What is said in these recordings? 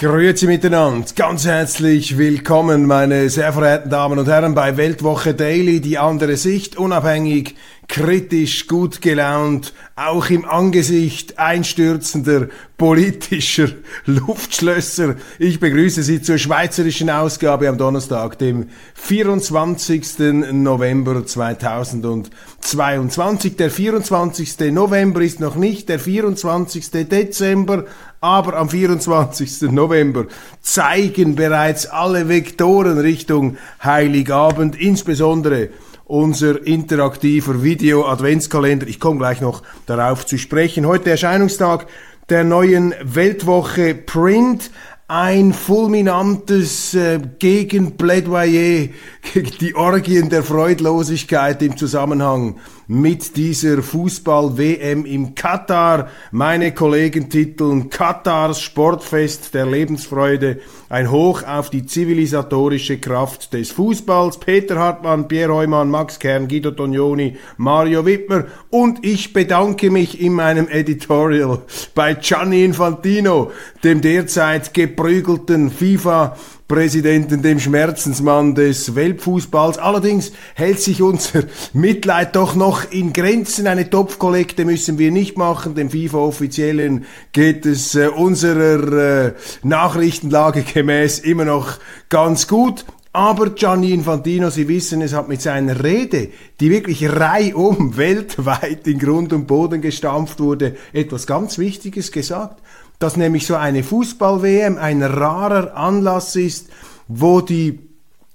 Grüezi miteinander, ganz herzlich willkommen, meine sehr verehrten Damen und Herren, bei Weltwoche Daily, die andere Sicht, unabhängig, kritisch, gut gelaunt, auch im Angesicht einstürzender politischer Luftschlösser. Ich begrüße Sie zur schweizerischen Ausgabe am Donnerstag, dem 24. November 2022. Der 24. November ist noch nicht der 24. Dezember, aber am 24. November zeigen bereits alle Vektoren Richtung Heiligabend, insbesondere unser interaktiver Video-Adventskalender. Ich komme gleich noch darauf zu sprechen. Heute Erscheinungstag der neuen Weltwoche Print ein fulminantes äh, Gegenplädoyer gegen die Orgien der Freudlosigkeit im Zusammenhang mit dieser Fußball-WM im Katar. Meine Kollegen titeln Katars Sportfest der Lebensfreude, ein Hoch auf die zivilisatorische Kraft des Fußballs. Peter Hartmann, Pierre Heumann, Max Kern, Guido Tognoni, Mario Wittmer und ich bedanke mich in meinem Editorial bei Gianni Infantino, dem derzeit geprügelten FIFA Präsidenten, dem Schmerzensmann des Weltfußballs. Allerdings hält sich unser Mitleid doch noch in Grenzen. Eine Topfkollekte müssen wir nicht machen. Dem FIFA-Offiziellen geht es äh, unserer äh, Nachrichtenlage gemäß immer noch ganz gut. Aber Gianni Infantino, Sie wissen, es hat mit seiner Rede, die wirklich reihum weltweit in Grund und Boden gestampft wurde, etwas ganz Wichtiges gesagt dass nämlich so eine Fußball-WM ein rarer Anlass ist, wo die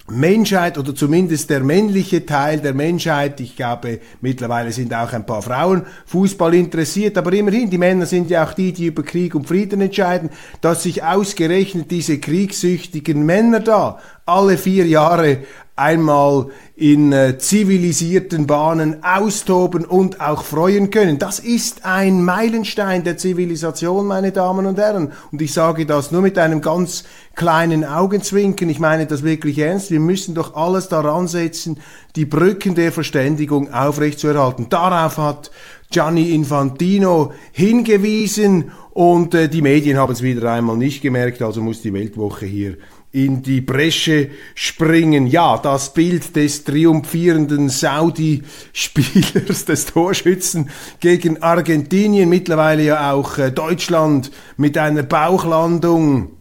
Menschheit oder zumindest der männliche Teil der Menschheit, ich glaube mittlerweile sind auch ein paar Frauen Fußball interessiert, aber immerhin, die Männer sind ja auch die, die über Krieg und Frieden entscheiden, dass sich ausgerechnet diese kriegssüchtigen Männer da alle vier Jahre einmal in äh, zivilisierten Bahnen austoben und auch freuen können. Das ist ein Meilenstein der Zivilisation, meine Damen und Herren. Und ich sage das nur mit einem ganz kleinen Augenzwinkern. Ich meine das wirklich ernst. Wir müssen doch alles daran setzen, die Brücken der Verständigung aufrechtzuerhalten. Darauf hat Gianni Infantino hingewiesen und äh, die Medien haben es wieder einmal nicht gemerkt, also muss die Weltwoche hier in die Bresche springen. Ja, das Bild des triumphierenden Saudi-Spielers, des Torschützen gegen Argentinien, mittlerweile ja auch äh, Deutschland mit einer Bauchlandung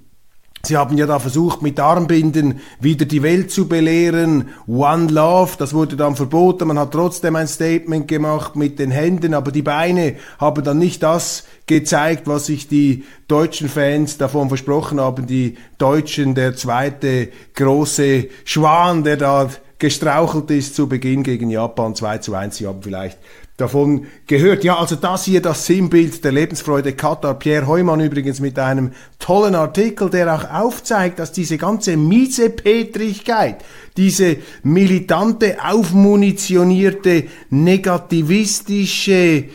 Sie haben ja da versucht, mit Armbinden wieder die Welt zu belehren. One Love, das wurde dann verboten. Man hat trotzdem ein Statement gemacht mit den Händen, aber die Beine haben dann nicht das gezeigt, was sich die deutschen Fans davon versprochen haben. Die Deutschen, der zweite große Schwan, der da gestrauchelt ist zu Beginn gegen Japan 2 zu 1. Sie haben vielleicht davon gehört. Ja, also das hier das Sinnbild der Lebensfreude Katar. Pierre Heumann übrigens mit einem tollen Artikel, der auch aufzeigt, dass diese ganze Miesepetrigkeit, diese militante, aufmunitionierte, negativistische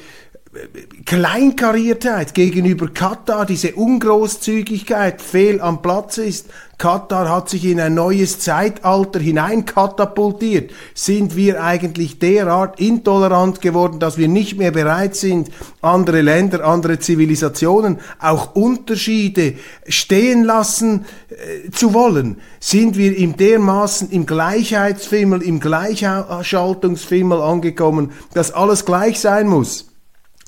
Kleinkariertheit gegenüber Katar, diese Ungroßzügigkeit fehl am Platz ist. Katar hat sich in ein neues Zeitalter hineinkatapultiert. Sind wir eigentlich derart intolerant geworden, dass wir nicht mehr bereit sind, andere Länder, andere Zivilisationen, auch Unterschiede stehen lassen äh, zu wollen? Sind wir im dermaßen im Gleichheitsfimmel, im Gleichschaltungsfimmel angekommen, dass alles gleich sein muss?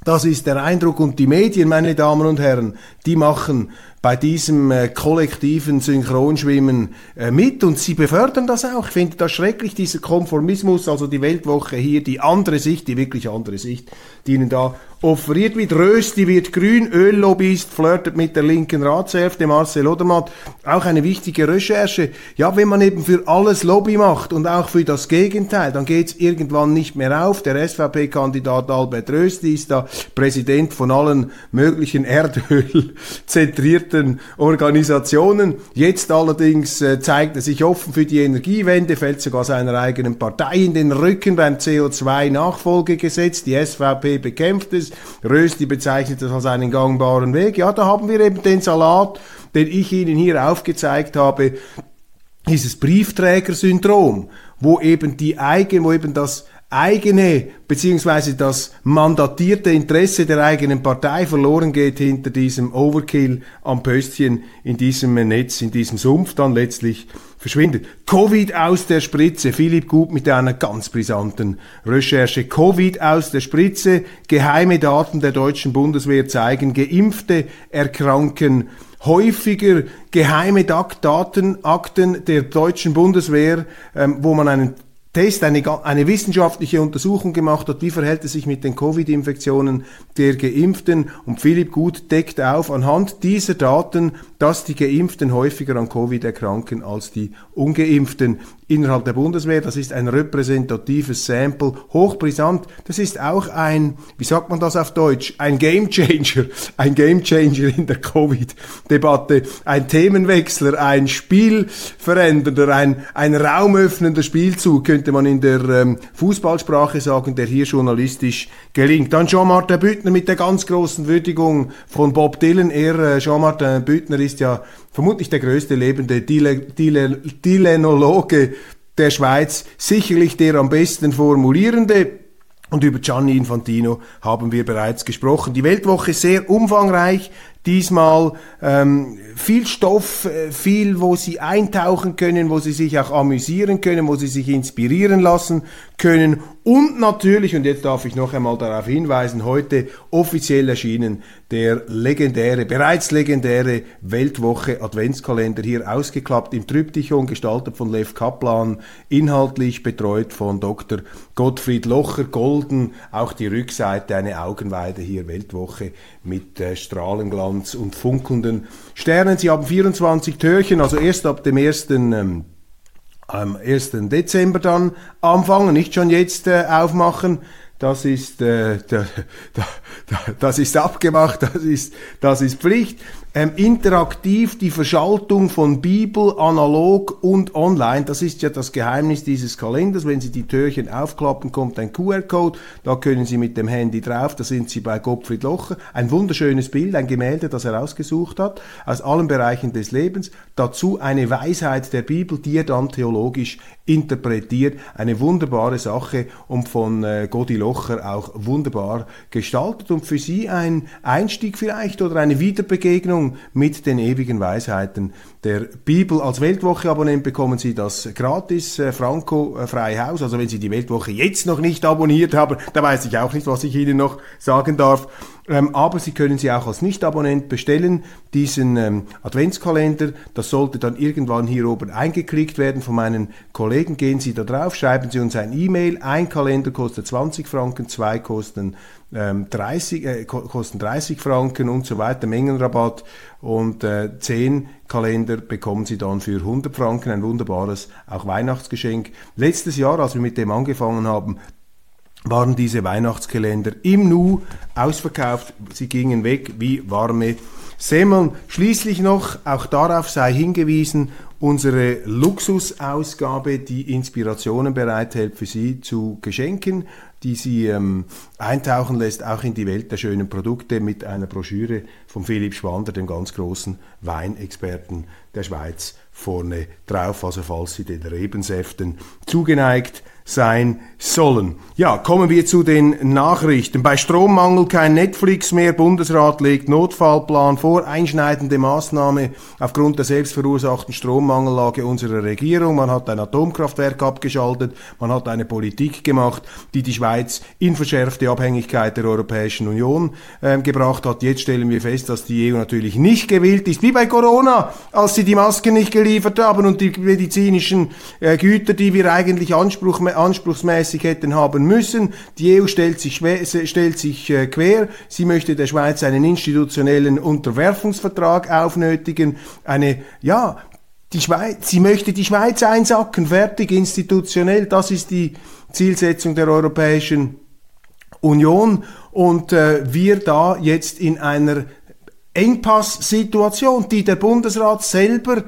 Das ist der Eindruck und die Medien, meine Damen und Herren, die machen bei diesem äh, kollektiven Synchronschwimmen äh, mit und sie befördern das auch. Ich finde das schrecklich, dieser Konformismus, also die Weltwoche hier, die andere Sicht, die wirklich andere Sicht, die ihnen da offeriert wird. Rösti wird grün, Öllobbyist flirtet mit der linken Ratshälfte, Marcel Odermatt. Auch eine wichtige Recherche. Ja, wenn man eben für alles Lobby macht und auch für das Gegenteil, dann geht's irgendwann nicht mehr auf. Der SVP-Kandidat Albert Rösti ist da Präsident von allen möglichen Erdöl-zentrierten etablierten Organisationen. Jetzt allerdings äh, zeigt er sich offen für die Energiewende, fällt sogar seiner eigenen Partei in den Rücken beim CO2-Nachfolgegesetz. Die SVP bekämpft es. Rösti bezeichnet das als einen gangbaren Weg. Ja, da haben wir eben den Salat, den ich Ihnen hier aufgezeigt habe, dieses Briefträgersyndrom, wo eben die eigene, wo eben das eigene beziehungsweise das mandatierte Interesse der eigenen Partei verloren geht hinter diesem Overkill am Pöstchen in diesem Netz, in diesem Sumpf dann letztlich verschwindet. Covid aus der Spritze. Philipp Gut mit einer ganz brisanten Recherche. Covid aus der Spritze. Geheime Daten der deutschen Bundeswehr zeigen, Geimpfte erkranken häufiger geheime Datenakten der deutschen Bundeswehr, ähm, wo man einen Test, eine, eine wissenschaftliche Untersuchung gemacht hat, wie verhält es sich mit den Covid-Infektionen der Geimpften. Und Philipp Gut deckt auf anhand dieser Daten, dass die Geimpften häufiger an Covid erkranken als die Ungeimpften innerhalb der Bundeswehr. Das ist ein repräsentatives Sample, hochbrisant. Das ist auch ein, wie sagt man das auf Deutsch, ein Gamechanger, ein Gamechanger in der Covid-Debatte, ein Themenwechsler, ein Spielverändernder, ein, ein raumöffnender Spielzug, könnte man in der ähm, Fußballsprache sagen, der hier journalistisch gelingt. Dann Jean-Martin Büttner mit der ganz großen Würdigung von Bob Dylan. Er, äh, Jean-Martin Büttner, ist ja vermutlich der größte lebende Dylanologe der Schweiz, sicherlich der am besten formulierende. Und über Gianni Infantino haben wir bereits gesprochen. Die Weltwoche sehr umfangreich, diesmal ähm, viel Stoff, äh, viel, wo Sie eintauchen können, wo Sie sich auch amüsieren können, wo Sie sich inspirieren lassen können. Und natürlich, und jetzt darf ich noch einmal darauf hinweisen, heute offiziell erschienen der legendäre, bereits legendäre Weltwoche Adventskalender hier ausgeklappt im Tryptychon, gestaltet von Lev Kaplan, inhaltlich betreut von Dr. Gottfried Locher, golden, auch die Rückseite, eine Augenweide hier, Weltwoche mit äh, Strahlenglanz und funkelnden Sternen. Sie haben 24 Türchen, also erst ab dem ersten ähm, am 1. Dezember dann anfangen, nicht schon jetzt äh, aufmachen. Das ist, äh, da, da, das ist abgemacht, das ist, das ist Pflicht ähm, interaktiv die Verschaltung von Bibel, analog und online. Das ist ja das Geheimnis dieses Kalenders. Wenn Sie die Türchen aufklappen, kommt ein QR-Code. Da können Sie mit dem Handy drauf. Da sind Sie bei Gottfried Locher. Ein wunderschönes Bild, ein Gemälde, das er ausgesucht hat, aus allen Bereichen des Lebens. Dazu eine Weisheit der Bibel, die er dann theologisch interpretiert. Eine wunderbare Sache und von äh, Godi Locher auch wunderbar gestaltet und für Sie ein Einstieg vielleicht oder eine Wiederbegegnung Begegnung mit den ewigen Weisheiten der Bibel. Als Weltwoche-Abonnent bekommen Sie das gratis, äh, Franco äh, frei Haus. Also wenn Sie die Weltwoche jetzt noch nicht abonniert haben, da weiß ich auch nicht, was ich Ihnen noch sagen darf. Ähm, aber Sie können sie auch als Nicht-Abonnent bestellen, diesen ähm, Adventskalender. Das sollte dann irgendwann hier oben eingeklickt werden von meinen Kollegen. Gehen Sie da drauf, schreiben Sie uns ein E-Mail. Ein Kalender kostet 20 Franken, zwei kosten ähm, 30, äh, kosten 30 Franken und so weiter, Mengenrabatt. Und äh, 10 Kalender bekommen Sie dann für 100 Franken, ein wunderbares auch Weihnachtsgeschenk. Letztes Jahr, als wir mit dem angefangen haben, waren diese Weihnachtskalender im Nu ausverkauft. Sie gingen weg wie warme Semmeln. Schließlich noch, auch darauf sei hingewiesen, unsere Luxusausgabe, die Inspirationen bereithält für Sie zu Geschenken, die Sie ähm, eintauchen lässt, auch in die Welt der schönen Produkte mit einer Broschüre von Philipp Schwander, dem ganz großen Weinexperten der Schweiz, vorne drauf. Also falls Sie den Rebensäften zugeneigt sein sollen. Ja, kommen wir zu den Nachrichten. Bei Strommangel kein Netflix mehr. Bundesrat legt Notfallplan vor. Einschneidende Maßnahme aufgrund der selbstverursachten Strommangellage unserer Regierung. Man hat ein Atomkraftwerk abgeschaltet. Man hat eine Politik gemacht, die die Schweiz in verschärfte Abhängigkeit der Europäischen Union äh, gebracht hat. Jetzt stellen wir fest, dass die EU natürlich nicht gewillt ist, wie bei Corona, als sie die Masken nicht geliefert haben und die medizinischen äh, Güter, die wir eigentlich Anspruch anspruchsmäßig hätten haben müssen. Die EU stellt sich, stellt sich äh, quer. Sie möchte der Schweiz einen institutionellen Unterwerfungsvertrag aufnötigen. Eine, ja, die Schweiz, sie möchte die Schweiz einsacken, fertig, institutionell. Das ist die Zielsetzung der Europäischen Union. Und äh, wir da jetzt in einer Engpasssituation, die der Bundesrat selber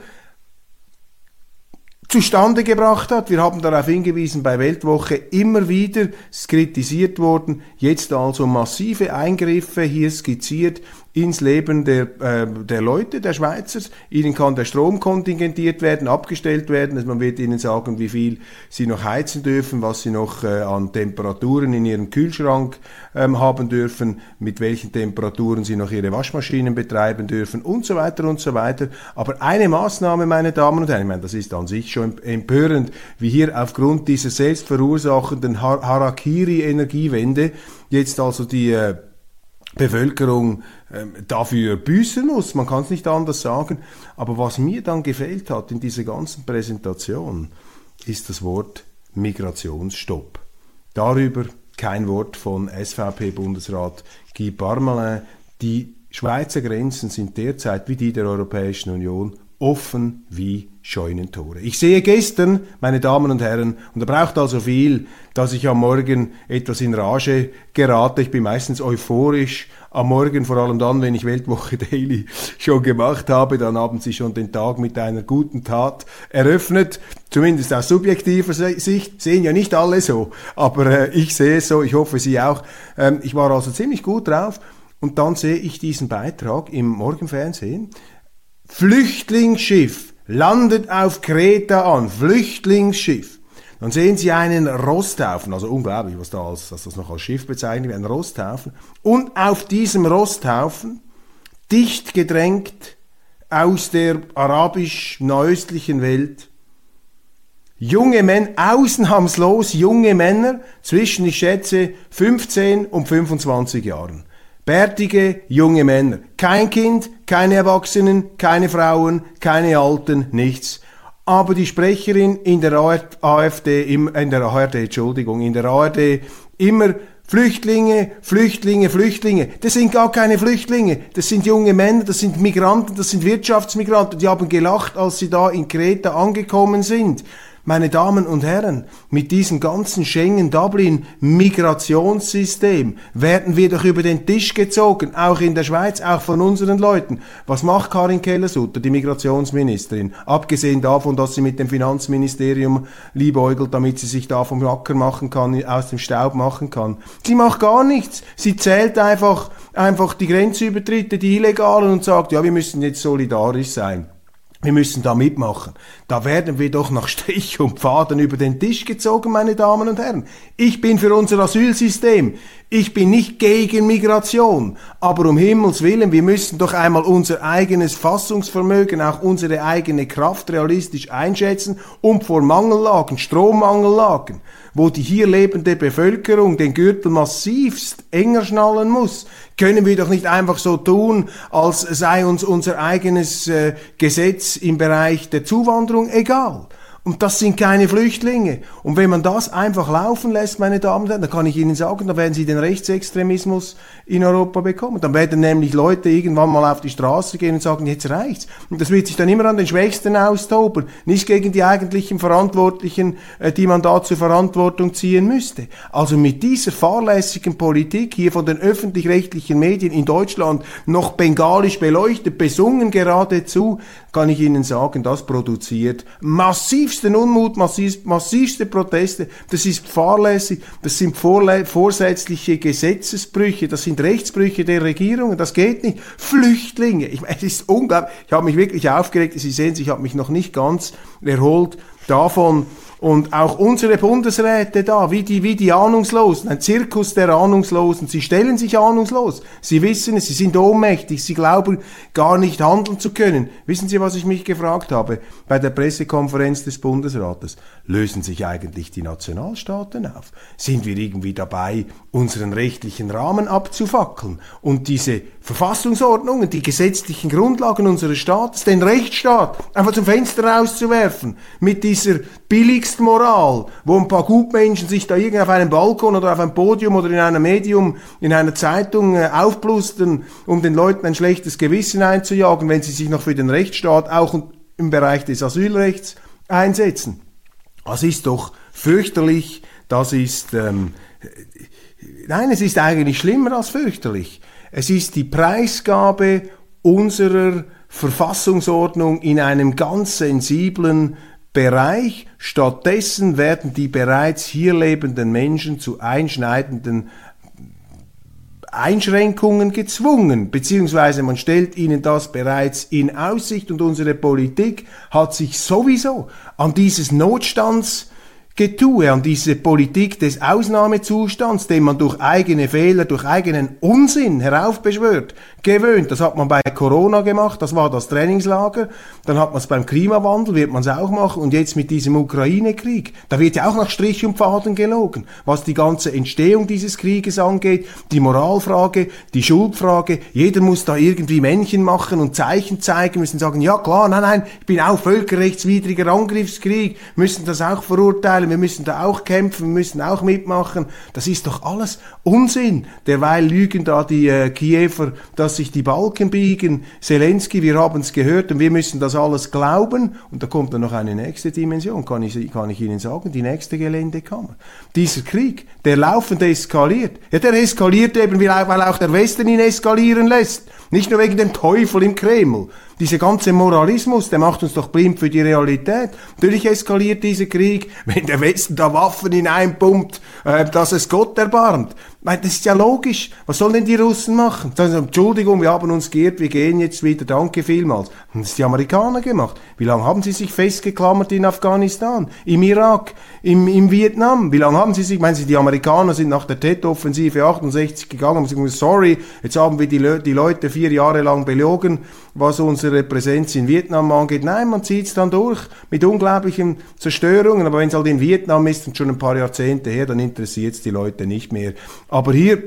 zustande gebracht hat. Wir haben darauf hingewiesen bei Weltwoche immer wieder, es ist kritisiert worden, jetzt also massive Eingriffe hier skizziert ins Leben der, äh, der Leute, der Schweizer. Ihnen kann der Strom kontingentiert werden, abgestellt werden. Also man wird ihnen sagen, wie viel sie noch heizen dürfen, was sie noch äh, an Temperaturen in ihrem Kühlschrank ähm, haben dürfen, mit welchen Temperaturen sie noch ihre Waschmaschinen betreiben dürfen und so weiter und so weiter. Aber eine Maßnahme, meine Damen und Herren, ich meine, das ist an sich schon empörend, wie hier aufgrund dieser selbstverursachenden Harakiri-Energiewende jetzt also die äh, Bevölkerung ähm, dafür büßen muss. Man kann es nicht anders sagen. Aber was mir dann gefehlt hat in dieser ganzen Präsentation, ist das Wort Migrationsstopp. Darüber kein Wort von SVP-Bundesrat Guy Parmelin. Die Schweizer Grenzen sind derzeit wie die der Europäischen Union offen wie Scheunentore. Ich sehe gestern, meine Damen und Herren, und da braucht also viel, dass ich am Morgen etwas in Rage gerate. Ich bin meistens euphorisch am Morgen, vor allem dann, wenn ich Weltwoche Daily schon gemacht habe, dann haben Sie schon den Tag mit einer guten Tat eröffnet. Zumindest aus subjektiver Sicht sehen ja nicht alle so, aber äh, ich sehe es so, ich hoffe Sie auch. Ähm, ich war also ziemlich gut drauf und dann sehe ich diesen Beitrag im Morgenfernsehen. Flüchtlingsschiff landet auf Kreta an, Flüchtlingsschiff. Dann sehen Sie einen Rosthaufen, also unglaublich, was da als, dass das noch als Schiff bezeichnet wird, ein Rosthaufen. Und auf diesem Rosthaufen, dicht gedrängt aus der arabisch-nahöstlichen Welt, junge Männer, ausnahmslos junge Männer zwischen, ich schätze, 15 und 25 Jahren. Bärtige junge Männer. Kein Kind, keine Erwachsenen, keine Frauen, keine Alten, nichts. Aber die Sprecherin in der AfD, in der ARD, Entschuldigung, in der ARD immer Flüchtlinge, Flüchtlinge, Flüchtlinge. Das sind gar keine Flüchtlinge. Das sind junge Männer, das sind Migranten, das sind Wirtschaftsmigranten. Die haben gelacht, als sie da in Kreta angekommen sind. Meine Damen und Herren, mit diesem ganzen Schengen-Dublin-Migrationssystem werden wir doch über den Tisch gezogen, auch in der Schweiz, auch von unseren Leuten. Was macht Karin Keller-Sutter, die Migrationsministerin? Abgesehen davon, dass sie mit dem Finanzministerium liebäugelt, damit sie sich da vom Acker machen kann, aus dem Staub machen kann. Sie macht gar nichts. Sie zählt einfach, einfach die Grenzübertritte, die illegalen und sagt, ja, wir müssen jetzt solidarisch sein. Wir müssen da mitmachen. Da werden wir doch nach Strich und Faden über den Tisch gezogen, meine Damen und Herren. Ich bin für unser Asylsystem. Ich bin nicht gegen Migration. Aber um Himmels Willen, wir müssen doch einmal unser eigenes Fassungsvermögen, auch unsere eigene Kraft realistisch einschätzen und vor Mangellagen, Strommangellagen, wo die hier lebende Bevölkerung den Gürtel massivst enger schnallen muss, können wir doch nicht einfach so tun, als sei uns unser eigenes äh, Gesetz im Bereich der Zuwanderung egal. Und das sind keine Flüchtlinge. Und wenn man das einfach laufen lässt, meine Damen und Herren, dann kann ich Ihnen sagen, dann werden Sie den Rechtsextremismus in Europa bekommen. Dann werden nämlich Leute irgendwann mal auf die Straße gehen und sagen, jetzt reicht's. Und das wird sich dann immer an den Schwächsten austoben, nicht gegen die eigentlichen Verantwortlichen, äh, die man da zur Verantwortung ziehen müsste. Also mit dieser fahrlässigen Politik hier von den öffentlich-rechtlichen Medien in Deutschland noch bengalisch beleuchtet, besungen geradezu, kann ich Ihnen sagen, das produziert massivsten Unmut, massiv, massivste Proteste. Das ist fahrlässig, das sind vorsätzliche Gesetzesbrüche, das sind Rechtsbrüche der Regierungen, das geht nicht. Flüchtlinge, ich meine, es ist unglaublich. Ich habe mich wirklich aufgeregt. Sie sehen, ich habe mich noch nicht ganz erholt davon, und auch unsere Bundesräte da, wie die, wie die Ahnungslosen, ein Zirkus der Ahnungslosen. Sie stellen sich ahnungslos. Sie wissen es, sie sind ohnmächtig, sie glauben gar nicht handeln zu können. Wissen Sie, was ich mich gefragt habe bei der Pressekonferenz des Bundesrates? Lösen sich eigentlich die Nationalstaaten auf? Sind wir irgendwie dabei, unseren rechtlichen Rahmen abzufackeln und diese Verfassungsordnungen, die gesetzlichen Grundlagen unseres Staates, den Rechtsstaat einfach zum Fenster rauszuwerfen mit dieser Billigstmoral, wo ein paar Gutmenschen sich da irgendwie auf einem Balkon oder auf einem Podium oder in einem Medium, in einer Zeitung äh, aufblustern, um den Leuten ein schlechtes Gewissen einzujagen, wenn sie sich noch für den Rechtsstaat auch im Bereich des Asylrechts einsetzen. Das ist doch fürchterlich, das ist, ähm, nein, es ist eigentlich schlimmer als fürchterlich. Es ist die Preisgabe unserer Verfassungsordnung in einem ganz sensiblen Bereich. Stattdessen werden die bereits hier lebenden Menschen zu einschneidenden Einschränkungen gezwungen, beziehungsweise man stellt ihnen das bereits in Aussicht und unsere Politik hat sich sowieso an dieses Notstands Getue, an diese Politik des Ausnahmezustands, den man durch eigene Fehler, durch eigenen Unsinn heraufbeschwört, gewöhnt. Das hat man bei Corona gemacht, das war das Trainingslager. Dann hat man es beim Klimawandel, wird man es auch machen. Und jetzt mit diesem Ukraine-Krieg, da wird ja auch nach Strich und Faden gelogen, was die ganze Entstehung dieses Krieges angeht, die Moralfrage, die Schuldfrage. Jeder muss da irgendwie Männchen machen und Zeichen zeigen, müssen sagen, ja klar, nein, nein, ich bin auch völkerrechtswidriger Angriffskrieg, müssen das auch verurteilen, wir müssen da auch kämpfen, wir müssen auch mitmachen. Das ist doch alles Unsinn. Derweil lügen da die äh, Kiewer, dass sich die Balken biegen. Zelensky, wir haben es gehört und wir müssen das alles glauben. Und da kommt dann noch eine nächste Dimension, kann ich, kann ich Ihnen sagen, die nächste Geländekammer. Dieser Krieg, der laufend eskaliert. Ja, der eskaliert eben, weil auch der Westen ihn eskalieren lässt. Nicht nur wegen dem Teufel im Kreml. Dieser ganze Moralismus, der macht uns doch blind für die Realität. Natürlich eskaliert dieser Krieg, wenn der Westen da Waffen hineinpumpt, äh, dass es Gott erbarmt. Weil das ist ja logisch. Was sollen denn die Russen machen? Sagen, Entschuldigung, wir haben uns geirrt, wir gehen jetzt wieder, danke vielmals. Und das ist die Amerikaner gemacht. Wie lange haben sie sich festgeklammert in Afghanistan, im Irak, im, im Vietnam? Wie lange haben sie sich, meinen Sie, die Amerikaner sind nach der Tet-Offensive 68 gegangen und gesagt, sorry, jetzt haben wir die, Le die Leute vier Jahre lang belogen, was unsere Präsenz in Vietnam angeht. Nein, man zieht es dann durch mit unglaublichen Zerstörungen. Aber wenn es halt in Vietnam ist und schon ein paar Jahrzehnte her, dann interessiert es die Leute nicht mehr. Aber hier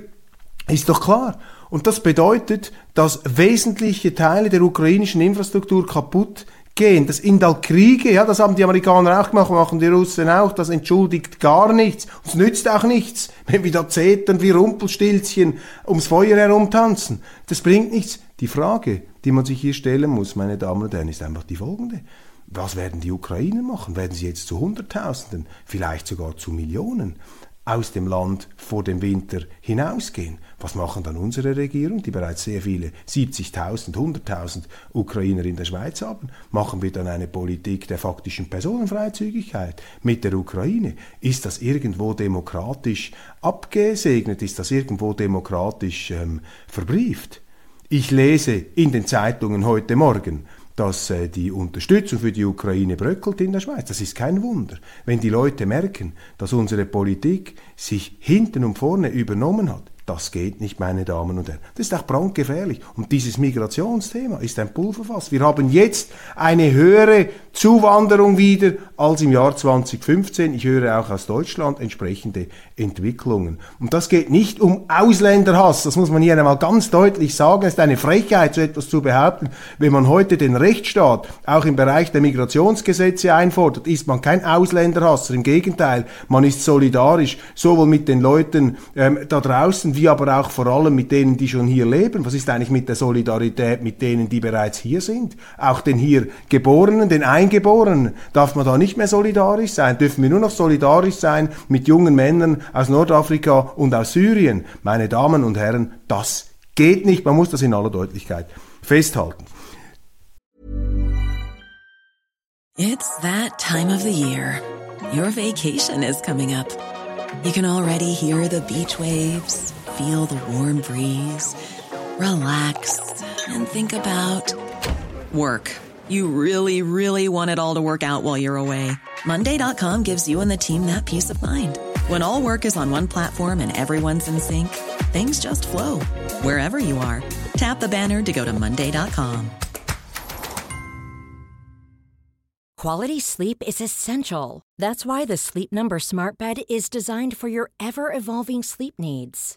ist doch klar. Und das bedeutet, dass wesentliche Teile der ukrainischen Infrastruktur kaputt gehen. Das sind halt Kriege, ja, das haben die Amerikaner auch gemacht, machen die Russen auch, das entschuldigt gar nichts. Und es nützt auch nichts, wenn wir da zetern wie Rumpelstilzchen ums Feuer herumtanzen. Das bringt nichts. Die Frage, die man sich hier stellen muss, meine Damen und Herren, ist einfach die folgende. Was werden die Ukrainer machen? Werden sie jetzt zu Hunderttausenden, vielleicht sogar zu Millionen? aus dem Land vor dem Winter hinausgehen. Was machen dann unsere Regierung, die bereits sehr viele 70.000, 100.000 Ukrainer in der Schweiz haben? Machen wir dann eine Politik der faktischen Personenfreizügigkeit mit der Ukraine? Ist das irgendwo demokratisch abgesegnet? Ist das irgendwo demokratisch ähm, verbrieft? Ich lese in den Zeitungen heute Morgen, dass äh, die Unterstützung für die Ukraine bröckelt in der Schweiz. Das ist kein Wunder. Wenn die Leute merken, dass unsere Politik sich hinten und vorne übernommen hat, das geht nicht, meine Damen und Herren. Das ist auch brandgefährlich. Und dieses Migrationsthema ist ein Pulverfass. Wir haben jetzt eine höhere Zuwanderung wieder als im Jahr 2015. Ich höre auch aus Deutschland entsprechende Entwicklungen. Und das geht nicht um Ausländerhass. Das muss man hier einmal ganz deutlich sagen. Es ist eine Frechheit, so etwas zu behaupten. Wenn man heute den Rechtsstaat auch im Bereich der Migrationsgesetze einfordert, ist man kein Ausländerhasser. Im Gegenteil, man ist solidarisch, sowohl mit den Leuten ähm, da draußen, wie aber auch vor allem mit denen, die schon hier leben. Was ist eigentlich mit der Solidarität mit denen, die bereits hier sind? Auch den hier Geborenen, den Eingeborenen. Darf man da nicht mehr solidarisch sein? Dürfen wir nur noch solidarisch sein mit jungen Männern aus Nordafrika und aus Syrien? Meine Damen und Herren, das geht nicht. Man muss das in aller Deutlichkeit festhalten. It's that time of the year. Your vacation is coming up. You can already hear the beach waves feel the warm breeze, relax, and think about work. You really, really want it all to work out while you're away. Monday.com gives you and the team that peace of mind. When all work is on one platform and everyone's in sync, things just flow wherever you are. Tap the banner to go to Monday.com. Quality sleep is essential. That's why the Sleep Number Smart Bed is designed for your ever evolving sleep needs.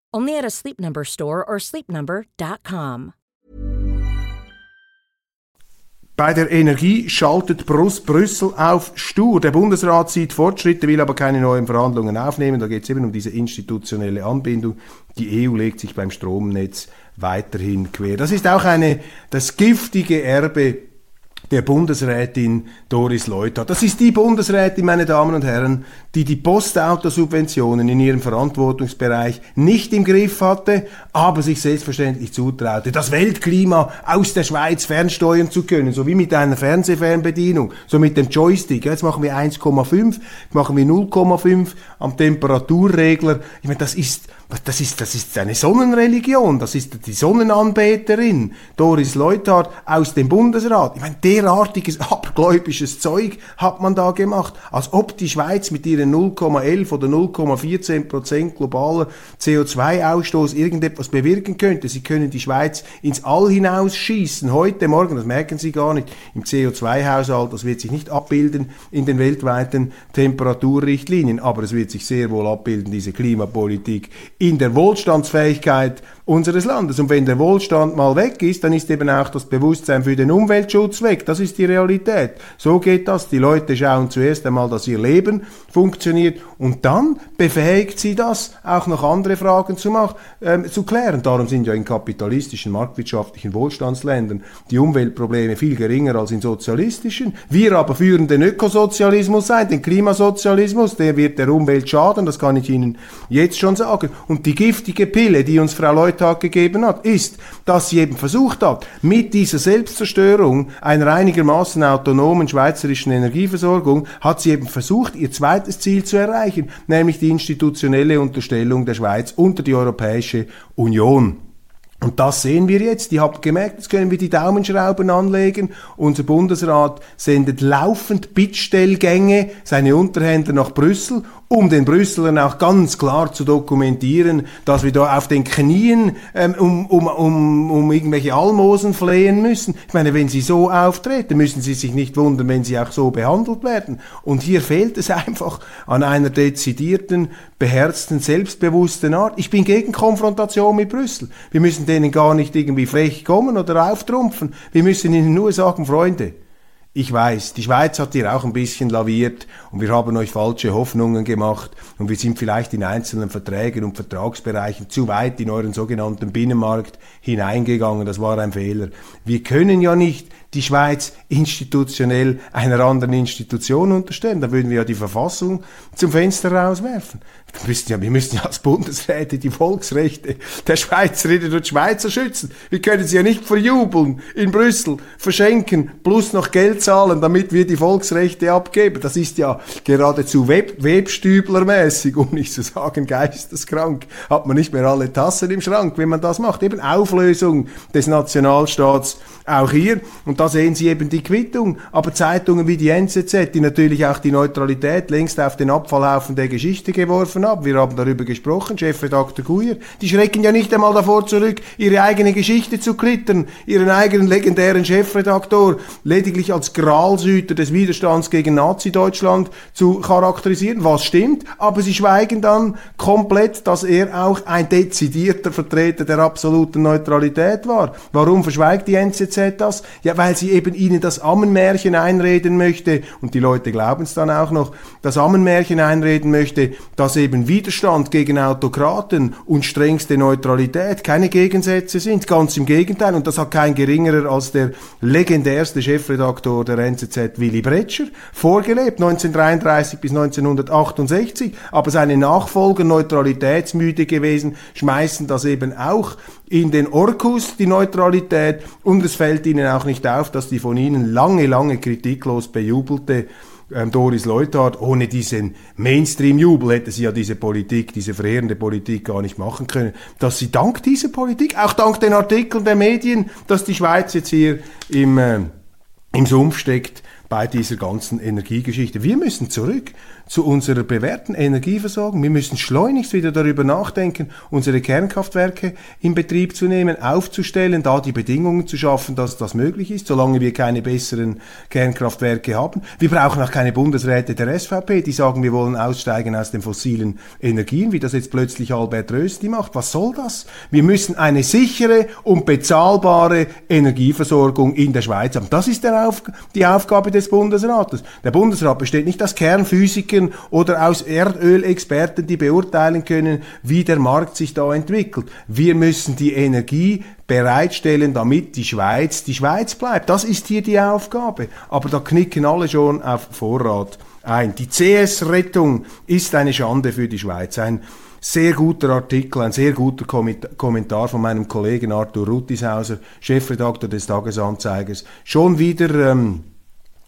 Only at a Sleep Number store or sleepnumber.com. Bei der Energie schaltet Brüssel auf stur. Der Bundesrat sieht Fortschritte, will aber keine neuen Verhandlungen aufnehmen. Da geht es eben um diese institutionelle Anbindung. Die EU legt sich beim Stromnetz weiterhin quer. Das ist auch eine, das giftige Erbe der Bundesrätin Doris Leuthard. Das ist die Bundesrätin, meine Damen und Herren, die die Postautosubventionen in ihrem Verantwortungsbereich nicht im Griff hatte, aber sich selbstverständlich zutraute, das Weltklima aus der Schweiz fernsteuern zu können, so wie mit einer Fernsehfernbedienung, so mit dem Joystick. Jetzt machen wir 1,5, machen wir 0,5 am Temperaturregler. Ich meine, das ist das ist, das ist eine Sonnenreligion, das ist die Sonnenanbeterin, Doris Leuthard aus dem Bundesrat. Ich meine, derartiges abergläubisches Zeug hat man da gemacht, als ob die Schweiz mit ihren 0,11 oder 0,14 Prozent globaler CO2-Ausstoß irgendetwas bewirken könnte. Sie können die Schweiz ins All hinausschießen, heute Morgen, das merken Sie gar nicht, im CO2-Haushalt, das wird sich nicht abbilden in den weltweiten Temperaturrichtlinien, aber es wird sich sehr wohl abbilden, diese Klimapolitik in der Wohlstandsfähigkeit unseres Landes. Und wenn der Wohlstand mal weg ist, dann ist eben auch das Bewusstsein für den Umweltschutz weg. Das ist die Realität. So geht das. Die Leute schauen zuerst einmal, dass ihr Leben funktioniert und dann befähigt sie das, auch noch andere Fragen zu, machen, äh, zu klären. Darum sind ja in kapitalistischen, marktwirtschaftlichen Wohlstandsländern die Umweltprobleme viel geringer als in sozialistischen. Wir aber führen den Ökosozialismus ein, den Klimasozialismus, der wird der Umwelt schaden, das kann ich Ihnen jetzt schon sagen. Und die giftige Pille, die uns Frau Leute Tag gegeben hat, ist, dass sie eben versucht hat, mit dieser Selbstzerstörung einer einigermaßen autonomen schweizerischen Energieversorgung, hat sie eben versucht, ihr zweites Ziel zu erreichen, nämlich die institutionelle Unterstellung der Schweiz unter die Europäische Union. Und das sehen wir jetzt. Ihr habt gemerkt, jetzt können wir die Daumenschrauben anlegen. Unser Bundesrat sendet laufend Bittstellgänge, seine Unterhändler nach Brüssel um den Brüsselern auch ganz klar zu dokumentieren, dass wir da auf den Knien ähm, um, um, um, um irgendwelche Almosen flehen müssen. Ich meine, wenn sie so auftreten, müssen sie sich nicht wundern, wenn sie auch so behandelt werden. Und hier fehlt es einfach an einer dezidierten, beherzten, selbstbewussten Art. Ich bin gegen Konfrontation mit Brüssel. Wir müssen denen gar nicht irgendwie frech kommen oder auftrumpfen. Wir müssen ihnen nur sagen, Freunde, ich weiß, die Schweiz hat hier auch ein bisschen laviert und wir haben euch falsche Hoffnungen gemacht und wir sind vielleicht in einzelnen Verträgen und Vertragsbereichen zu weit in euren sogenannten Binnenmarkt hineingegangen. Das war ein Fehler. Wir können ja nicht die Schweiz institutionell einer anderen Institution unterstellen. Da würden wir ja die Verfassung zum Fenster rauswerfen. Wir müssen ja, wir müssen ja als Bundesräte die Volksrechte der Schweizerinnen und Schweizer schützen. Wir können sie ja nicht verjubeln in Brüssel, verschenken, plus noch Geld zahlen, damit wir die Volksrechte abgeben. Das ist ja geradezu Web Webstüblermäßig, um nicht zu sagen geisteskrank. Hat man nicht mehr alle Tassen im Schrank, wenn man das macht. Eben Auflösung des Nationalstaats auch hier. Und da sehen Sie eben die Quittung. Aber Zeitungen wie die NZZ, die natürlich auch die Neutralität längst auf den Abfallhaufen der Geschichte geworfen haben, wir haben darüber gesprochen, Chefredakteur Guyer, die schrecken ja nicht einmal davor zurück, ihre eigene Geschichte zu klittern, ihren eigenen legendären Chefredaktor lediglich als Gralsüter des Widerstands gegen Nazi-Deutschland zu charakterisieren, was stimmt, aber sie schweigen dann komplett, dass er auch ein dezidierter Vertreter der absoluten Neutralität war. Warum verschweigt die NZZ das? Ja, weil sie eben ihnen das Ammenmärchen einreden möchte, und die Leute glauben es dann auch noch, das Ammenmärchen einreden möchte, dass eben Widerstand gegen Autokraten und strengste Neutralität keine Gegensätze sind. Ganz im Gegenteil. Und das hat kein geringerer als der legendärste Chefredaktor der NZZ, Willy Bretscher, vorgelebt, 1933 bis 1968. Aber seine Nachfolger, neutralitätsmüde gewesen, schmeißen das eben auch in den Orkus, die Neutralität, und es fällt ihnen auch nicht auf, dass die von ihnen lange, lange kritiklos bejubelte ähm, Doris Leuthard, ohne diesen Mainstream-Jubel hätte sie ja diese Politik, diese verheerende Politik gar nicht machen können, dass sie dank dieser Politik, auch dank den Artikeln der Medien, dass die Schweiz jetzt hier im, äh, im Sumpf steckt, bei dieser ganzen Energiegeschichte. Wir müssen zurück zu unserer bewährten Energieversorgung. Wir müssen schleunigst wieder darüber nachdenken, unsere Kernkraftwerke in Betrieb zu nehmen, aufzustellen, da die Bedingungen zu schaffen, dass das möglich ist, solange wir keine besseren Kernkraftwerke haben. Wir brauchen auch keine Bundesräte der SVP, die sagen, wir wollen aussteigen aus den fossilen Energien, wie das jetzt plötzlich Albert Rösti macht. Was soll das? Wir müssen eine sichere und bezahlbare Energieversorgung in der Schweiz haben. Das ist Auf die Aufgabe des Bundesrates. Der Bundesrat besteht nicht aus Kernphysikern oder aus Erdölexperten, die beurteilen können, wie der Markt sich da entwickelt. Wir müssen die Energie bereitstellen, damit die Schweiz die Schweiz bleibt. Das ist hier die Aufgabe. Aber da knicken alle schon auf Vorrat ein. Die CS-Rettung ist eine Schande für die Schweiz. Ein sehr guter Artikel, ein sehr guter Kommentar von meinem Kollegen Arthur Ruttishauser, Chefredakteur des Tagesanzeigers. Schon wieder ähm,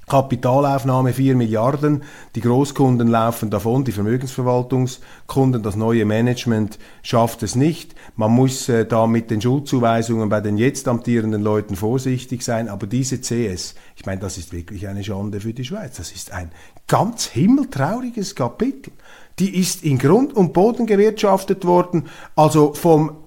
Kapitalaufnahme 4 Milliarden. Die Großkunden laufen davon, die Vermögensverwaltungskunden, das neue Management schafft es nicht. Man muss äh, da mit den Schuldzuweisungen bei den jetzt amtierenden Leuten vorsichtig sein. Aber diese CS, ich meine, das ist wirklich eine Schande für die Schweiz. Das ist ein ganz himmeltrauriges Kapitel die ist in Grund und Boden gewirtschaftet worden, also vom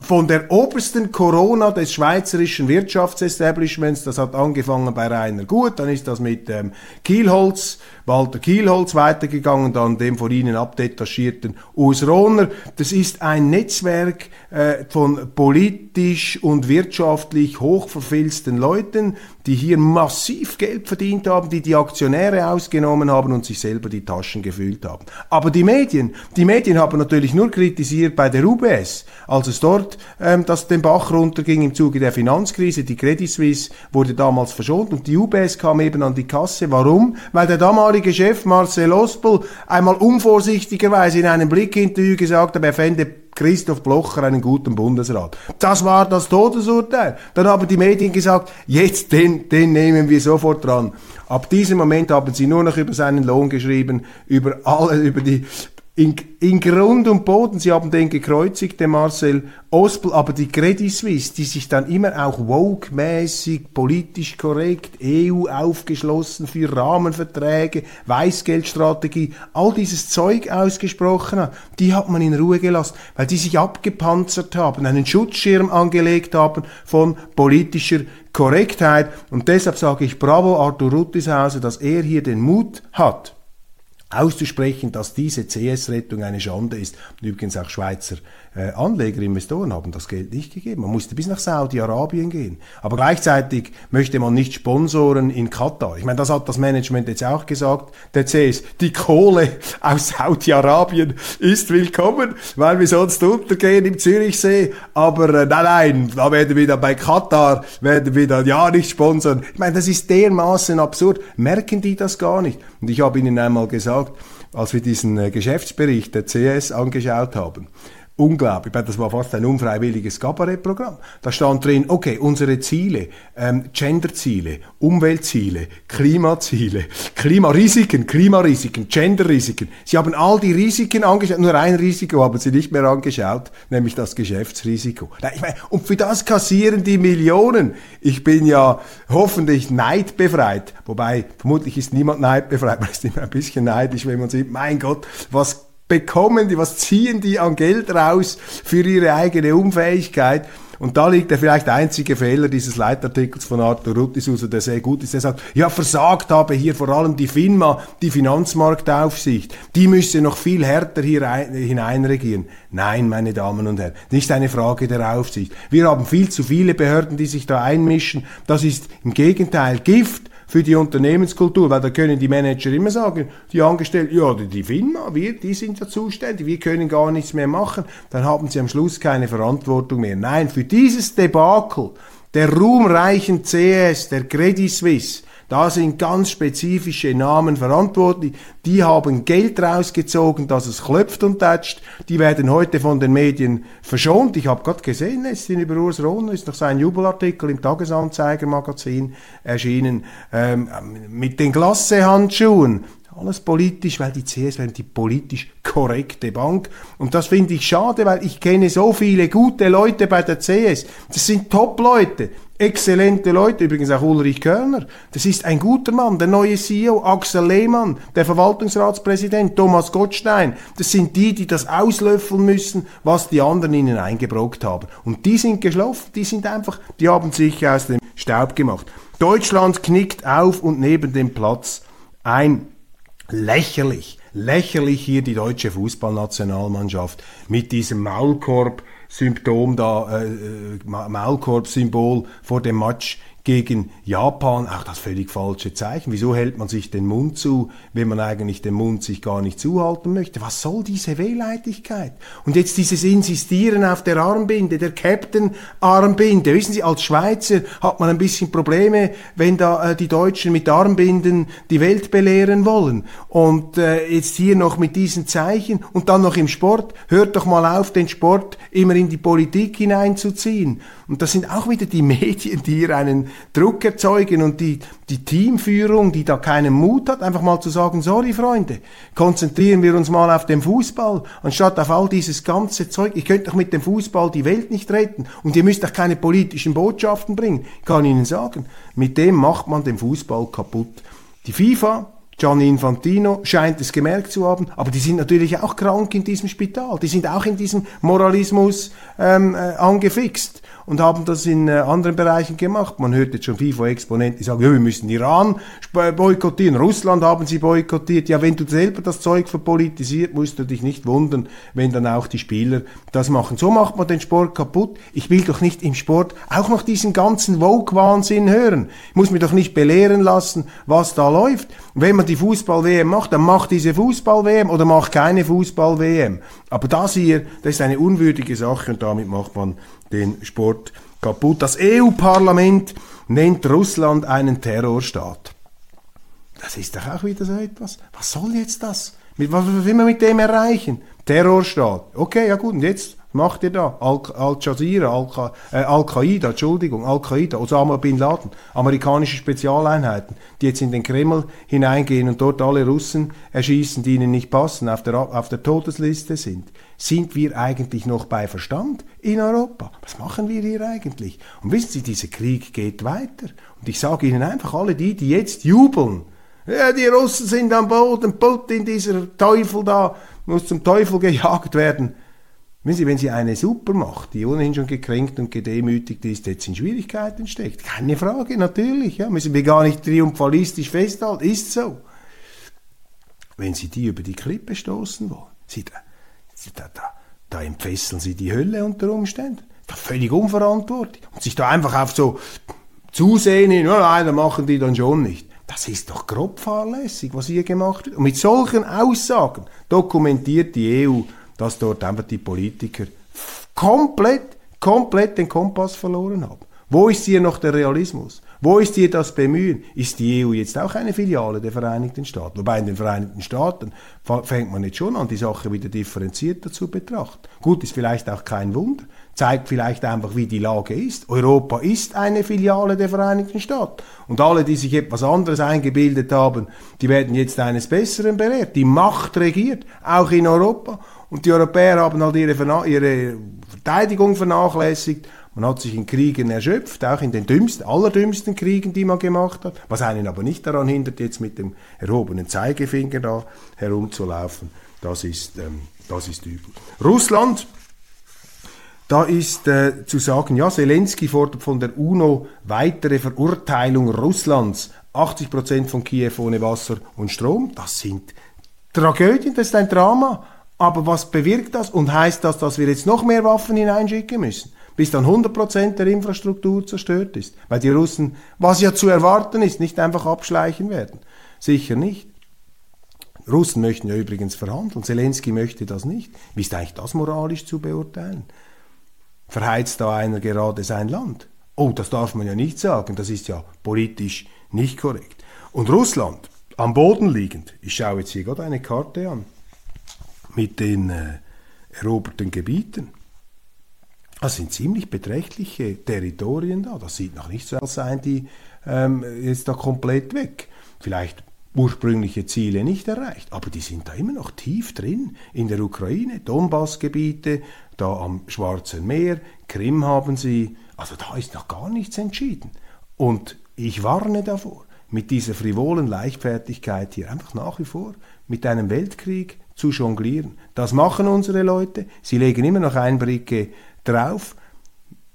von der obersten Corona des schweizerischen Wirtschaftsestablishments, das hat angefangen bei Rainer Gut, dann ist das mit ähm, Kielholz, Walter Kielholz weitergegangen, dann dem von Ihnen abdetachierten Urs Rohner. Das ist ein Netzwerk äh, von politisch und wirtschaftlich hochverfilzten Leuten, die hier massiv Geld verdient haben, die die Aktionäre ausgenommen haben und sich selber die Taschen gefüllt haben. Aber die Medien, die Medien haben natürlich nur kritisiert bei der UBS, als es dort ähm, dass den Bach runterging im Zuge der Finanzkrise. Die Credit Suisse wurde damals verschont und die UBS kam eben an die Kasse. Warum? Weil der damalige Chef Marcel Ospel einmal unvorsichtigerweise in einem Blickinterview gesagt hat, er fände Christoph Blocher einen guten Bundesrat. Das war das Todesurteil. Dann haben die Medien gesagt, jetzt den, den nehmen wir sofort dran. Ab diesem Moment haben sie nur noch über seinen Lohn geschrieben, über alle, über die in, in Grund und Boden, sie haben den gekreuzigt, den Marcel Ospel, aber die Credit Suisse, die sich dann immer auch woke-mäßig, politisch korrekt, EU aufgeschlossen für Rahmenverträge, Weißgeldstrategie, all dieses Zeug ausgesprochen hat, die hat man in Ruhe gelassen, weil die sich abgepanzert haben, einen Schutzschirm angelegt haben von politischer Korrektheit. Und deshalb sage ich Bravo Arthur Ruttishauser, dass er hier den Mut hat, auszusprechen, dass diese CS-Rettung eine Schande ist. Übrigens auch Schweizer Anleger, Investoren haben das Geld nicht gegeben. Man musste bis nach Saudi-Arabien gehen. Aber gleichzeitig möchte man nicht sponsoren in Katar. Ich meine, das hat das Management jetzt auch gesagt, der CS. Die Kohle aus Saudi-Arabien ist willkommen, weil wir sonst untergehen im Zürichsee. Aber äh, nein, nein, da werden wir dann bei Katar, werden wir dann ja nicht sponsern. Ich meine, das ist dermaßen absurd. Merken die das gar nicht? Und ich habe Ihnen einmal gesagt, als wir diesen äh, Geschäftsbericht der CS angeschaut haben, unglaublich. Das war fast ein unfreiwilliges Kabarettprogramm. Da stand drin, okay, unsere Ziele, ähm, Genderziele, Umweltziele, Klimaziele, Klimarisiken, Klimarisiken, Genderrisiken. Sie haben all die Risiken angeschaut, nur ein Risiko haben sie nicht mehr angeschaut, nämlich das Geschäftsrisiko. Und für das kassieren die Millionen. Ich bin ja hoffentlich neidbefreit, wobei vermutlich ist niemand neidbefreit, man ist immer ein bisschen neidisch, wenn man sieht, mein Gott, was bekommen die, was ziehen die an Geld raus für ihre eigene Unfähigkeit? Und da liegt der vielleicht einzige Fehler dieses Leitartikels von Arthur Ruttisuser, der sehr gut ist. Er sagt, ja, versagt habe hier vor allem die FINMA, die Finanzmarktaufsicht. Die müsse noch viel härter hier hineinregieren. Nein, meine Damen und Herren, nicht eine Frage der Aufsicht. Wir haben viel zu viele Behörden, die sich da einmischen. Das ist im Gegenteil Gift für die Unternehmenskultur, weil da können die Manager immer sagen, die Angestellten, ja, die FINMA, wir, die sind ja zuständig, wir können gar nichts mehr machen, dann haben sie am Schluss keine Verantwortung mehr. Nein, für dieses Debakel der ruhmreichen CS, der Credit Suisse, da sind ganz spezifische Namen verantwortlich. Die haben Geld rausgezogen, dass es klopft und tätscht. Die werden heute von den Medien verschont. Ich habe gerade gesehen, es sind über Urs Rohner, ist noch sein Jubelartikel im Tagesanzeiger-Magazin erschienen, ähm, mit den Glassehandschuhen. Alles politisch, weil die CS wäre die politisch korrekte Bank. Und das finde ich schade, weil ich kenne so viele gute Leute bei der CS. Das sind Top-Leute. Exzellente Leute, übrigens auch Ulrich Körner. Das ist ein guter Mann, der neue CEO, Axel Lehmann, der Verwaltungsratspräsident, Thomas Gottstein. Das sind die, die das auslöffeln müssen, was die anderen ihnen eingebrockt haben. Und die sind geschlafen, die sind einfach, die haben sich aus dem Staub gemacht. Deutschland knickt auf und neben dem Platz ein. Lächerlich, lächerlich hier die deutsche Fußballnationalmannschaft mit diesem Maulkorb Symptom da, äh, äh Maulkorb-Symbol vor dem Match gegen Japan auch das völlig falsche Zeichen. Wieso hält man sich den Mund zu, wenn man eigentlich den Mund sich gar nicht zuhalten möchte? Was soll diese Wehleidigkeit? Und jetzt dieses Insistieren auf der Armbinde, der Captain-Armbinde. Wissen Sie, als Schweizer hat man ein bisschen Probleme, wenn da äh, die Deutschen mit Armbinden die Welt belehren wollen. Und äh, jetzt hier noch mit diesen Zeichen und dann noch im Sport. Hört doch mal auf, den Sport immer in die Politik hineinzuziehen. Und das sind auch wieder die Medien, die hier einen Druck erzeugen und die, die Teamführung, die da keinen Mut hat, einfach mal zu sagen, sorry Freunde, konzentrieren wir uns mal auf den Fußball, anstatt auf all dieses ganze Zeug. Ich könnte doch mit dem Fußball die Welt nicht retten und ihr müsst auch keine politischen Botschaften bringen. Ich kann Ihnen sagen, mit dem macht man den Fußball kaputt. Die FIFA, Gianni Infantino scheint es gemerkt zu haben, aber die sind natürlich auch krank in diesem Spital. Die sind auch in diesem Moralismus ähm, äh, angefixt und haben das in äh, anderen Bereichen gemacht. Man hört jetzt schon FIFA-Exponenten, die sagen, ja, wir müssen Iran boykottieren, Russland haben sie boykottiert. Ja, wenn du selber das Zeug verpolitisiert, musst du dich nicht wundern, wenn dann auch die Spieler das machen. So macht man den Sport kaputt. Ich will doch nicht im Sport auch noch diesen ganzen Vogue-Wahnsinn hören. Ich muss mich doch nicht belehren lassen, was da läuft. Wenn man die Fußball-WM macht, dann macht diese Fußball-WM oder macht keine Fußball-WM. Aber das hier, das ist eine unwürdige Sache und damit macht man den Sport kaputt. Das EU-Parlament nennt Russland einen Terrorstaat. Das ist doch auch wieder so etwas. Was soll jetzt das? Was will man mit dem erreichen? Terrorstaat. Okay, ja gut, und jetzt macht ihr da? Al-Jazeera, Al-Qaida, Al Entschuldigung, Al-Qaida, Osama Bin Laden, amerikanische Spezialeinheiten, die jetzt in den Kreml hineingehen und dort alle Russen erschießen, die ihnen nicht passen, auf der, auf der Todesliste sind. Sind wir eigentlich noch bei Verstand in Europa? Was machen wir hier eigentlich? Und wissen Sie, dieser Krieg geht weiter. Und ich sage Ihnen einfach, alle die, die jetzt jubeln, ja, die Russen sind am Boden, Putin, dieser Teufel da, muss zum Teufel gejagt werden. Wenn Sie, wenn Sie eine Supermacht, die ohnehin schon gekränkt und gedemütigt ist, jetzt in Schwierigkeiten steckt, keine Frage, natürlich, ja, müssen wir gar nicht triumphalistisch festhalten, ist so. Wenn Sie die über die Klippe stoßen wollen, Sie, da, Sie, da, da, da entfesseln Sie die Hölle unter Umständen. Ist völlig unverantwortlich. Und sich da einfach auf so Zusehen hin, nein, dann machen die dann schon nicht. Das ist doch grob fahrlässig, was hier gemacht wird. Und mit solchen Aussagen dokumentiert die EU, dass dort einfach die Politiker komplett, komplett den Kompass verloren haben. Wo ist hier noch der Realismus? Wo ist hier das Bemühen? Ist die EU jetzt auch eine Filiale der Vereinigten Staaten? Wobei in den Vereinigten Staaten fängt man jetzt schon an, die Sache wieder differenzierter zu betrachten. Gut, ist vielleicht auch kein Wunder, zeigt vielleicht einfach, wie die Lage ist. Europa ist eine Filiale der Vereinigten Staaten. Und alle, die sich etwas anderes eingebildet haben, die werden jetzt eines Besseren belehrt. Die Macht regiert, auch in Europa. Und die Europäer haben halt ihre, ihre Verteidigung vernachlässigt. Man hat sich in Kriegen erschöpft, auch in den dümmsten, allerdümmsten Kriegen, die man gemacht hat, was einen aber nicht daran hindert, jetzt mit dem erhobenen Zeigefinger da herumzulaufen. Das ist, ähm, das ist übel. Russland, da ist äh, zu sagen, ja, Zelensky fordert von der UNO weitere Verurteilung Russlands. 80 Prozent von Kiew ohne Wasser und Strom, das sind Tragödien, das ist ein Drama. Aber was bewirkt das und heißt das, dass wir jetzt noch mehr Waffen hineinschicken müssen? Bis dann 100% der Infrastruktur zerstört ist. Weil die Russen, was ja zu erwarten ist, nicht einfach abschleichen werden. Sicher nicht. Russen möchten ja übrigens verhandeln. Zelensky möchte das nicht. Wie ist eigentlich das moralisch zu beurteilen? Verheizt da einer gerade sein Land? Oh, das darf man ja nicht sagen. Das ist ja politisch nicht korrekt. Und Russland, am Boden liegend, ich schaue jetzt hier gerade eine Karte an, mit den äh, eroberten Gebieten. Das sind ziemlich beträchtliche Territorien da. Das sieht noch nicht so aus, als seien die ähm, jetzt da komplett weg. Vielleicht ursprüngliche Ziele nicht erreicht, aber die sind da immer noch tief drin in der Ukraine, Donbassgebiete, da am Schwarzen Meer, Krim haben sie, also da ist noch gar nichts entschieden. Und ich warne davor, mit dieser frivolen Leichtfertigkeit hier einfach nach wie vor mit einem Weltkrieg zu jonglieren. Das machen unsere Leute. Sie legen immer noch ein Bricke drauf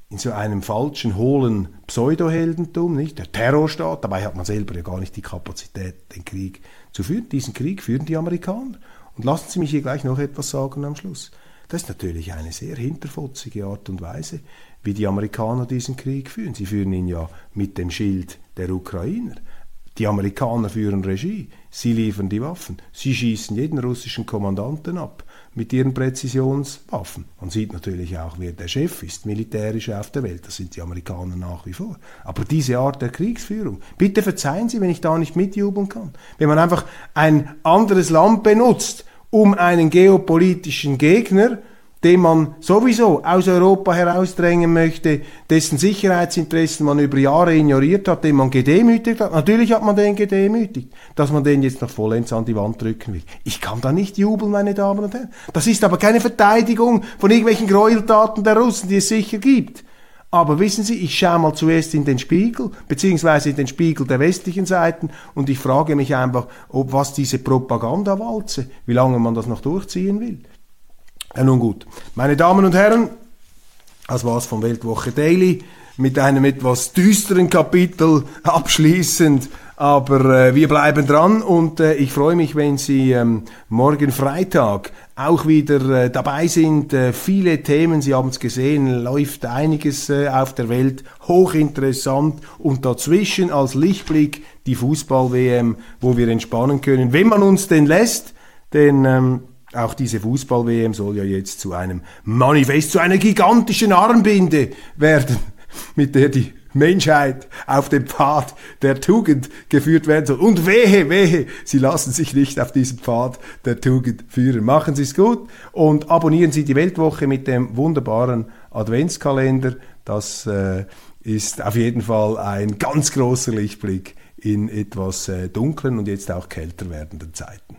in so einem falschen, hohlen Pseudoheldentum, nicht? Der Terrorstaat, dabei hat man selber ja gar nicht die Kapazität, den Krieg zu führen. Diesen Krieg führen die Amerikaner. Und lassen Sie mich hier gleich noch etwas sagen am Schluss. Das ist natürlich eine sehr hinterfotzige Art und Weise, wie die Amerikaner diesen Krieg führen. Sie führen ihn ja mit dem Schild der Ukrainer. Die Amerikaner führen Regie, sie liefern die Waffen, sie schießen jeden russischen Kommandanten ab mit ihren Präzisionswaffen. Man sieht natürlich auch, wer der Chef ist, militärisch auf der Welt, das sind die Amerikaner nach wie vor. Aber diese Art der Kriegsführung, bitte verzeihen Sie, wenn ich da nicht mitjubeln kann. Wenn man einfach ein anderes Land benutzt, um einen geopolitischen Gegner den man sowieso aus Europa herausdrängen möchte, dessen Sicherheitsinteressen man über Jahre ignoriert hat, den man gedemütigt hat. Natürlich hat man den gedemütigt, dass man den jetzt noch vollends an die Wand drücken will. Ich kann da nicht jubeln, meine Damen und Herren. Das ist aber keine Verteidigung von irgendwelchen Gräueltaten der Russen, die es sicher gibt. Aber wissen Sie, ich schaue mal zuerst in den Spiegel, beziehungsweise in den Spiegel der westlichen Seiten, und ich frage mich einfach, ob was diese Propagandawalze, wie lange man das noch durchziehen will. Ja, nun gut. Meine Damen und Herren, das war's von Weltwoche Daily mit einem etwas düsteren Kapitel abschließend. Aber äh, wir bleiben dran und äh, ich freue mich, wenn Sie ähm, morgen Freitag auch wieder äh, dabei sind. Äh, viele Themen, Sie haben es gesehen, läuft einiges äh, auf der Welt, hochinteressant und dazwischen als Lichtblick die Fußball-WM, wo wir entspannen können, wenn man uns denn lässt. Denn ähm, auch diese Fußball-WM soll ja jetzt zu einem Manifest, zu einer gigantischen Armbinde werden, mit der die Menschheit auf dem Pfad der Tugend geführt werden soll. Und wehe, wehe, Sie lassen sich nicht auf diesem Pfad der Tugend führen. Machen Sie es gut und abonnieren Sie die Weltwoche mit dem wunderbaren Adventskalender. Das äh, ist auf jeden Fall ein ganz großer Lichtblick in etwas äh, dunklen und jetzt auch kälter werdenden Zeiten.